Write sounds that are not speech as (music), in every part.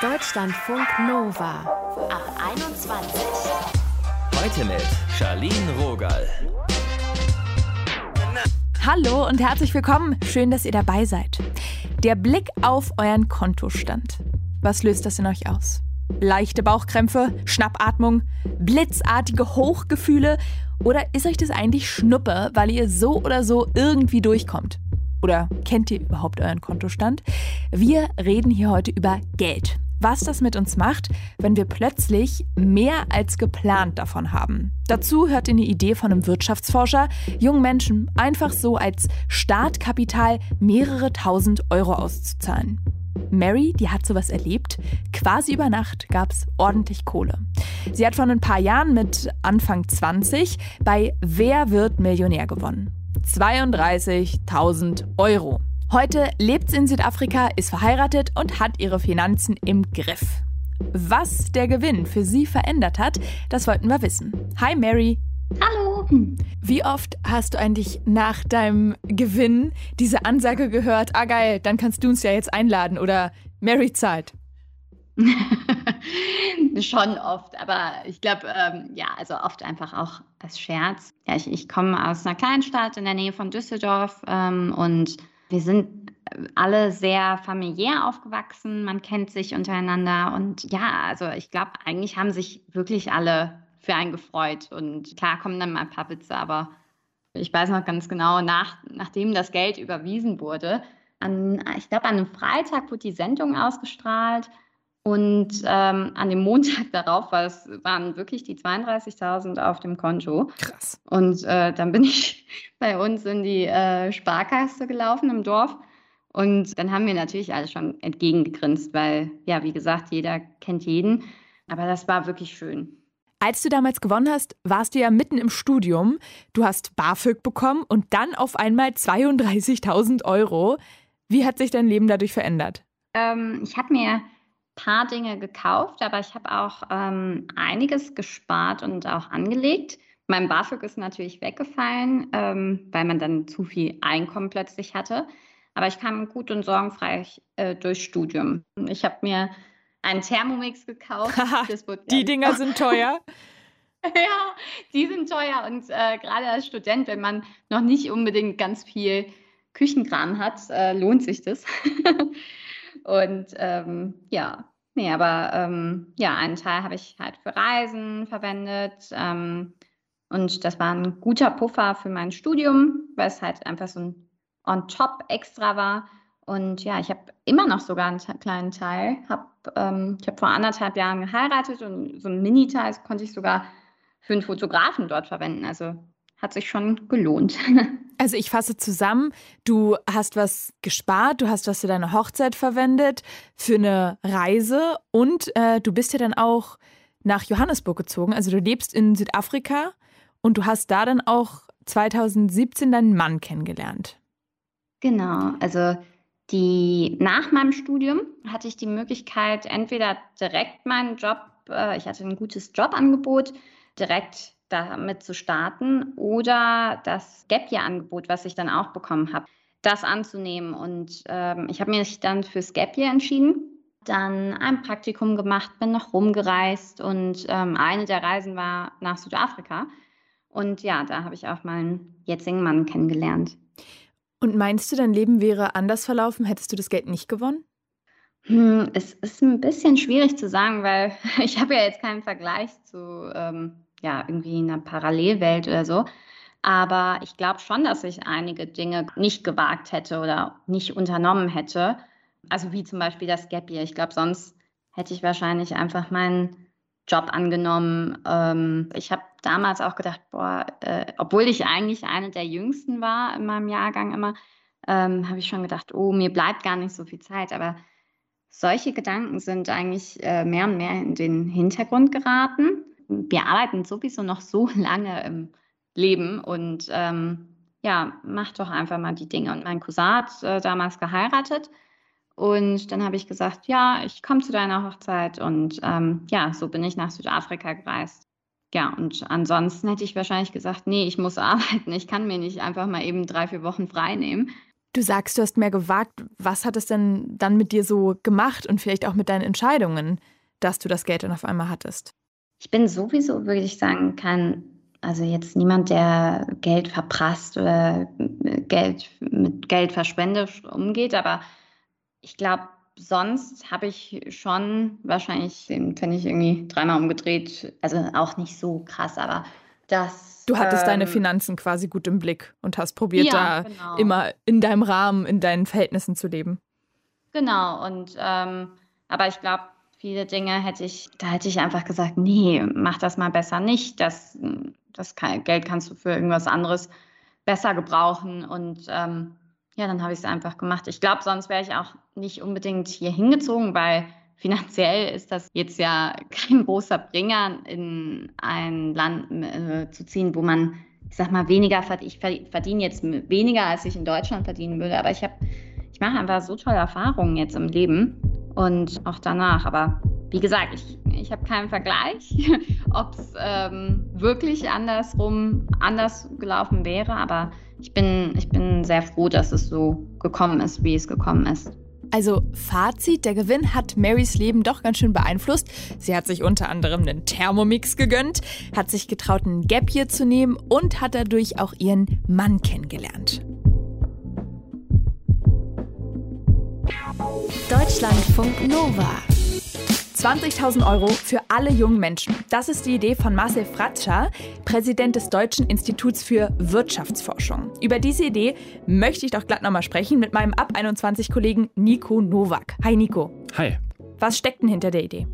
Deutschlandfunk Nova ab 21. Heute mit Charlene Rogal. Hallo und herzlich willkommen. Schön, dass ihr dabei seid. Der Blick auf euren Kontostand. Was löst das in euch aus? Leichte Bauchkrämpfe, Schnappatmung, blitzartige Hochgefühle oder ist euch das eigentlich Schnuppe, weil ihr so oder so irgendwie durchkommt? Oder kennt ihr überhaupt euren Kontostand? Wir reden hier heute über Geld. Was das mit uns macht, wenn wir plötzlich mehr als geplant davon haben. Dazu hört ihr eine Idee von einem Wirtschaftsforscher, jungen Menschen einfach so als Startkapital mehrere tausend Euro auszuzahlen. Mary, die hat sowas erlebt. Quasi über Nacht gab es ordentlich Kohle. Sie hat vor ein paar Jahren mit Anfang 20 bei Wer wird Millionär gewonnen. 32.000 Euro. Heute lebt sie in Südafrika, ist verheiratet und hat ihre Finanzen im Griff. Was der Gewinn für sie verändert hat, das wollten wir wissen. Hi Mary. Hallo. Wie oft hast du eigentlich nach deinem Gewinn diese Ansage gehört, ah geil, dann kannst du uns ja jetzt einladen oder Mary zahlt? (laughs) (laughs) Schon oft, aber ich glaube, ähm, ja, also oft einfach auch als Scherz. Ja, ich, ich komme aus einer Kleinstadt in der Nähe von Düsseldorf ähm, und wir sind alle sehr familiär aufgewachsen. Man kennt sich untereinander und ja, also ich glaube, eigentlich haben sich wirklich alle für einen gefreut. Und klar kommen dann mal ein paar Witze, aber ich weiß noch ganz genau, nach, nachdem das Geld überwiesen wurde, an, ich glaube, an einem Freitag wurde die Sendung ausgestrahlt. Und ähm, an dem Montag (laughs) darauf war es, waren wirklich die 32.000 auf dem Konto. Krass. Und äh, dann bin (laughs) ich bei uns in die äh, Sparkasse gelaufen im Dorf. Und dann haben wir natürlich alle schon entgegengegrinst, weil, ja, wie gesagt, jeder kennt jeden. Aber das war wirklich schön. Als du damals gewonnen hast, warst du ja mitten im Studium. Du hast BAföG bekommen und dann auf einmal 32.000 Euro. Wie hat sich dein Leben dadurch verändert? Ähm, ich habe mir paar Dinge gekauft, aber ich habe auch ähm, einiges gespart und auch angelegt. Mein BAföG ist natürlich weggefallen, ähm, weil man dann zu viel Einkommen plötzlich hatte. Aber ich kam gut und sorgenfrei äh, durchs Studium. Ich habe mir einen Thermomix gekauft. (laughs) die Dinger sind teuer. (laughs) ja, die sind teuer. Und äh, gerade als Student, wenn man noch nicht unbedingt ganz viel Küchenkram hat, äh, lohnt sich das. (laughs) und ähm, ja, nee, aber ähm, ja, einen Teil habe ich halt für Reisen verwendet. Ähm, und das war ein guter Puffer für mein Studium, weil es halt einfach so ein On-Top extra war. Und ja, ich habe immer noch sogar einen kleinen Teil. Hab, ähm, ich habe vor anderthalb Jahren geheiratet und so einen Mini-Teil konnte ich sogar für einen Fotografen dort verwenden. Also hat sich schon gelohnt. (laughs) Also ich fasse zusammen, du hast was gespart, du hast was für deine Hochzeit verwendet, für eine Reise und äh, du bist ja dann auch nach Johannesburg gezogen. Also du lebst in Südafrika und du hast da dann auch 2017 deinen Mann kennengelernt. Genau, also die, nach meinem Studium hatte ich die Möglichkeit, entweder direkt meinen Job, äh, ich hatte ein gutes Jobangebot, direkt damit zu starten oder das Gap Year Angebot, was ich dann auch bekommen habe, das anzunehmen. Und ähm, ich habe mich dann fürs Gap Year entschieden, dann ein Praktikum gemacht, bin noch rumgereist und ähm, eine der Reisen war nach Südafrika. Und ja, da habe ich auch meinen jetzigen Mann kennengelernt. Und meinst du, dein Leben wäre anders verlaufen, hättest du das Geld nicht gewonnen? Hm, es ist ein bisschen schwierig zu sagen, weil (laughs) ich habe ja jetzt keinen Vergleich zu ähm, ja, irgendwie einer Parallelwelt oder so. Aber ich glaube schon, dass ich einige Dinge nicht gewagt hätte oder nicht unternommen hätte. Also wie zum Beispiel das Gap Year. Ich glaube, sonst hätte ich wahrscheinlich einfach meinen Job angenommen. Ähm, ich habe damals auch gedacht, boah, äh, obwohl ich eigentlich eine der jüngsten war in meinem Jahrgang immer, ähm, habe ich schon gedacht, oh, mir bleibt gar nicht so viel Zeit. Aber solche Gedanken sind eigentlich äh, mehr und mehr in den Hintergrund geraten. Wir arbeiten sowieso noch so (laughs) lange im Leben und ähm, ja, mach doch einfach mal die Dinge. Und mein Cousin hat äh, damals geheiratet. Und dann habe ich gesagt, ja, ich komme zu deiner Hochzeit. Und ähm, ja, so bin ich nach Südafrika gereist. Ja, und ansonsten hätte ich wahrscheinlich gesagt, nee, ich muss (laughs) arbeiten. Ich kann mir nicht einfach mal eben drei, vier Wochen frei nehmen. Du sagst, du hast mehr gewagt. Was hat es denn dann mit dir so gemacht und vielleicht auch mit deinen Entscheidungen, dass du das Geld dann auf einmal hattest? Ich bin sowieso, würde ich sagen, kein, also jetzt niemand, der Geld verprasst oder Geld mit Geld verschwendet umgeht, aber ich glaube, sonst habe ich schon wahrscheinlich den Pfennig irgendwie dreimal umgedreht. Also auch nicht so krass, aber das. Du hattest ähm, deine Finanzen quasi gut im Blick und hast probiert, ja, da genau. immer in deinem Rahmen, in deinen Verhältnissen zu leben. Genau, und ähm, aber ich glaube, viele Dinge hätte ich, da hätte ich einfach gesagt, nee, mach das mal besser nicht. Das, das Geld kannst du für irgendwas anderes besser gebrauchen. Und ähm, ja, dann habe ich es einfach gemacht. Ich glaube, sonst wäre ich auch nicht unbedingt hier hingezogen, weil finanziell ist das jetzt ja (laughs) kein großer Bringer, in ein Land äh, zu ziehen, wo man, ich sag mal, weniger verdient. Ich verdiene jetzt weniger, als ich in Deutschland verdienen würde, aber ich habe, ich mache einfach so tolle Erfahrungen jetzt im Leben und auch danach. Aber wie gesagt, ich, ich habe keinen Vergleich, (laughs) ob es ähm, wirklich andersrum anders gelaufen wäre, aber ich bin, ich bin sehr froh, dass es so gekommen ist, wie es gekommen ist. Also Fazit, der Gewinn hat Marys Leben doch ganz schön beeinflusst. Sie hat sich unter anderem einen Thermomix gegönnt, hat sich getraut, einen Gap Year zu nehmen und hat dadurch auch ihren Mann kennengelernt. Deutschlandfunk Nova 20.000 Euro für alle jungen Menschen. Das ist die Idee von Marcel Fratscher, Präsident des Deutschen Instituts für Wirtschaftsforschung. Über diese Idee möchte ich doch glatt nochmal sprechen mit meinem Ab 21-Kollegen Nico Nowak. Hi Nico. Hi. Was steckt denn hinter der Idee?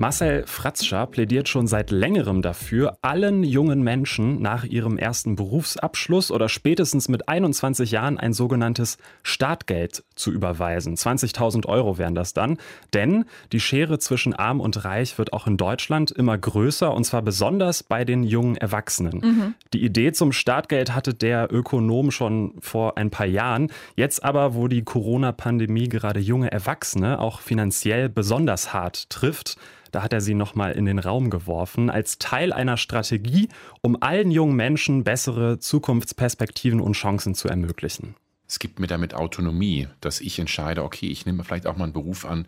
Marcel Fratzscher plädiert schon seit längerem dafür, allen jungen Menschen nach ihrem ersten Berufsabschluss oder spätestens mit 21 Jahren ein sogenanntes Startgeld zu überweisen. 20.000 Euro wären das dann. Denn die Schere zwischen Arm und Reich wird auch in Deutschland immer größer und zwar besonders bei den jungen Erwachsenen. Mhm. Die Idee zum Startgeld hatte der Ökonom schon vor ein paar Jahren. Jetzt aber, wo die Corona-Pandemie gerade junge Erwachsene auch finanziell besonders hart trifft, da hat er sie nochmal in den Raum geworfen, als Teil einer Strategie, um allen jungen Menschen bessere Zukunftsperspektiven und Chancen zu ermöglichen. Es gibt mir damit Autonomie, dass ich entscheide, okay, ich nehme vielleicht auch mal einen Beruf an,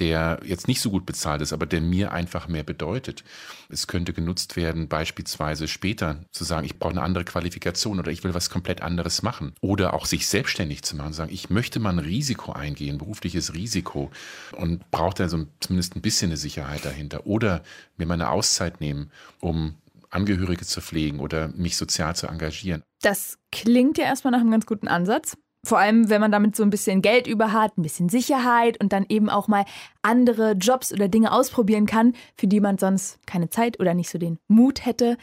der jetzt nicht so gut bezahlt ist, aber der mir einfach mehr bedeutet. Es könnte genutzt werden, beispielsweise später zu sagen, ich brauche eine andere Qualifikation oder ich will was komplett anderes machen. Oder auch sich selbstständig zu machen, sagen, ich möchte mal ein Risiko eingehen, berufliches Risiko und brauche da so zumindest ein bisschen eine Sicherheit dahinter. Oder mir mal eine Auszeit nehmen, um Angehörige zu pflegen oder mich sozial zu engagieren. Das klingt ja erstmal nach einem ganz guten Ansatz. Vor allem, wenn man damit so ein bisschen Geld über hat, ein bisschen Sicherheit und dann eben auch mal andere Jobs oder Dinge ausprobieren kann, für die man sonst keine Zeit oder nicht so den Mut hätte.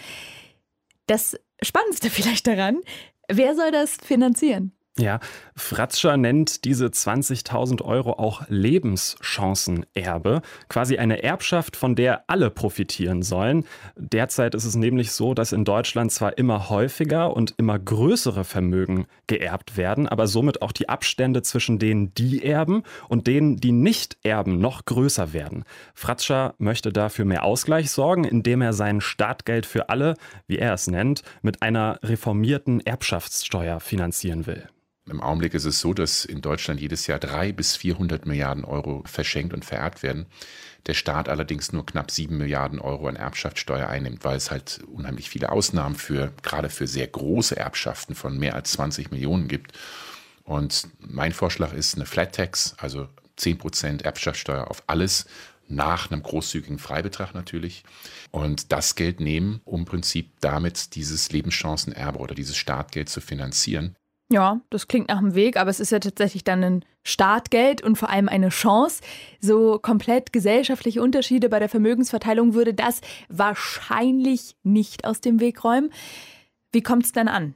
Das Spannendste (laughs) vielleicht daran, wer soll das finanzieren? Ja, Fratscher nennt diese 20.000 Euro auch Lebenschancenerbe, quasi eine Erbschaft, von der alle profitieren sollen. Derzeit ist es nämlich so, dass in Deutschland zwar immer häufiger und immer größere Vermögen geerbt werden, aber somit auch die Abstände zwischen denen, die erben und denen, die nicht erben, noch größer werden. Fratscher möchte dafür mehr Ausgleich sorgen, indem er sein Startgeld für alle, wie er es nennt, mit einer reformierten Erbschaftssteuer finanzieren will. Im Augenblick ist es so, dass in Deutschland jedes Jahr drei bis 400 Milliarden Euro verschenkt und vererbt werden. Der Staat allerdings nur knapp sieben Milliarden Euro an Erbschaftssteuer einnimmt, weil es halt unheimlich viele Ausnahmen für, gerade für sehr große Erbschaften von mehr als 20 Millionen gibt. Und mein Vorschlag ist eine Flat Tax, also 10 Prozent Erbschaftssteuer auf alles, nach einem großzügigen Freibetrag natürlich. Und das Geld nehmen, um im Prinzip damit dieses Lebenschancenerbe oder dieses Startgeld zu finanzieren. Ja, das klingt nach einem Weg, aber es ist ja tatsächlich dann ein Startgeld und vor allem eine Chance. So komplett gesellschaftliche Unterschiede bei der Vermögensverteilung würde das wahrscheinlich nicht aus dem Weg räumen. Wie kommt es denn an?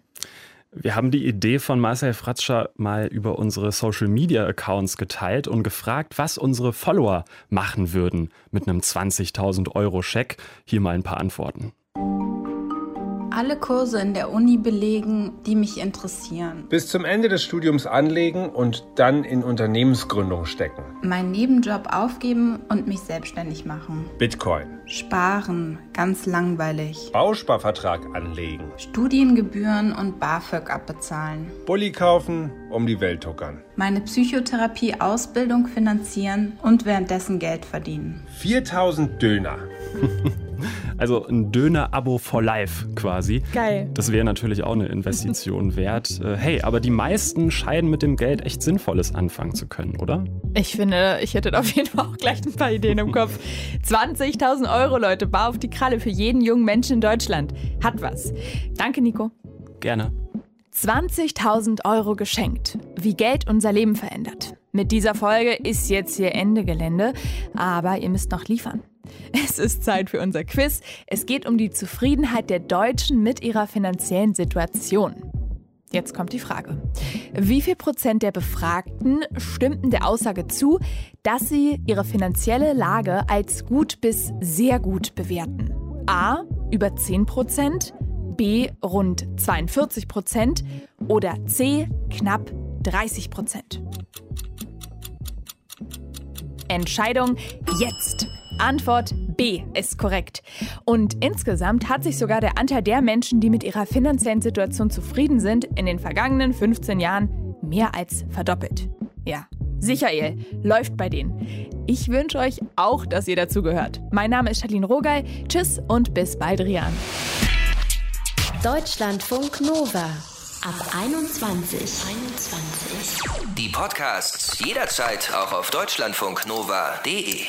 Wir haben die Idee von Marcel Fratscher mal über unsere Social Media Accounts geteilt und gefragt, was unsere Follower machen würden mit einem 20.000 Euro Scheck. Hier mal ein paar Antworten alle Kurse in der Uni belegen, die mich interessieren. Bis zum Ende des Studiums anlegen und dann in Unternehmensgründung stecken. Meinen Nebenjob aufgeben und mich selbstständig machen. Bitcoin. Sparen, ganz langweilig. Bausparvertrag anlegen. Studiengebühren und BAföG abbezahlen. Bulli kaufen, um die Welt tuckern. Meine Psychotherapie-Ausbildung finanzieren und währenddessen Geld verdienen. 4000 Döner. (laughs) Also ein Döner-Abo for life quasi. Geil. Das wäre natürlich auch eine Investition wert. Äh, Hey, aber die meisten scheinen mit dem Geld echt Sinnvolles anfangen zu können, oder? Ich finde, ich hätte da auf jeden Fall auch gleich ein paar Ideen im Kopf. 20.000 Euro, Leute, bar auf die Kralle für jeden jungen Menschen in Deutschland. Hat was. Danke, Nico. Gerne. 20.000 Euro geschenkt. Wie Geld unser Leben verändert. Mit dieser Folge ist jetzt hier Ende Gelände, aber ihr müsst noch liefern. (laughs) Es ist Zeit für unser Quiz. Es geht um die Zufriedenheit der Deutschen mit ihrer finanziellen Situation. Jetzt kommt die Frage. Wie viel Prozent der Befragten stimmten der Aussage zu, dass sie ihre finanzielle Lage als gut bis sehr gut bewerten? A. Über 10 Prozent, B. Rund 42 Prozent oder C. Knapp 30 Prozent. Entscheidung jetzt. Antwort B ist korrekt. Und insgesamt hat sich sogar der Anteil der Menschen, die mit ihrer finanziellen Situation zufrieden sind, in den vergangenen 15 Jahren mehr als verdoppelt. Ja, Sicherel läuft bei denen. Ich wünsche euch auch, dass ihr dazugehört. Mein Name ist Charlene Rogal. Tschüss und bis bald, Rian. Deutschlandfunk Nova. Ab 21. 21. Die Podcasts jederzeit auch auf deutschlandfunknova.de.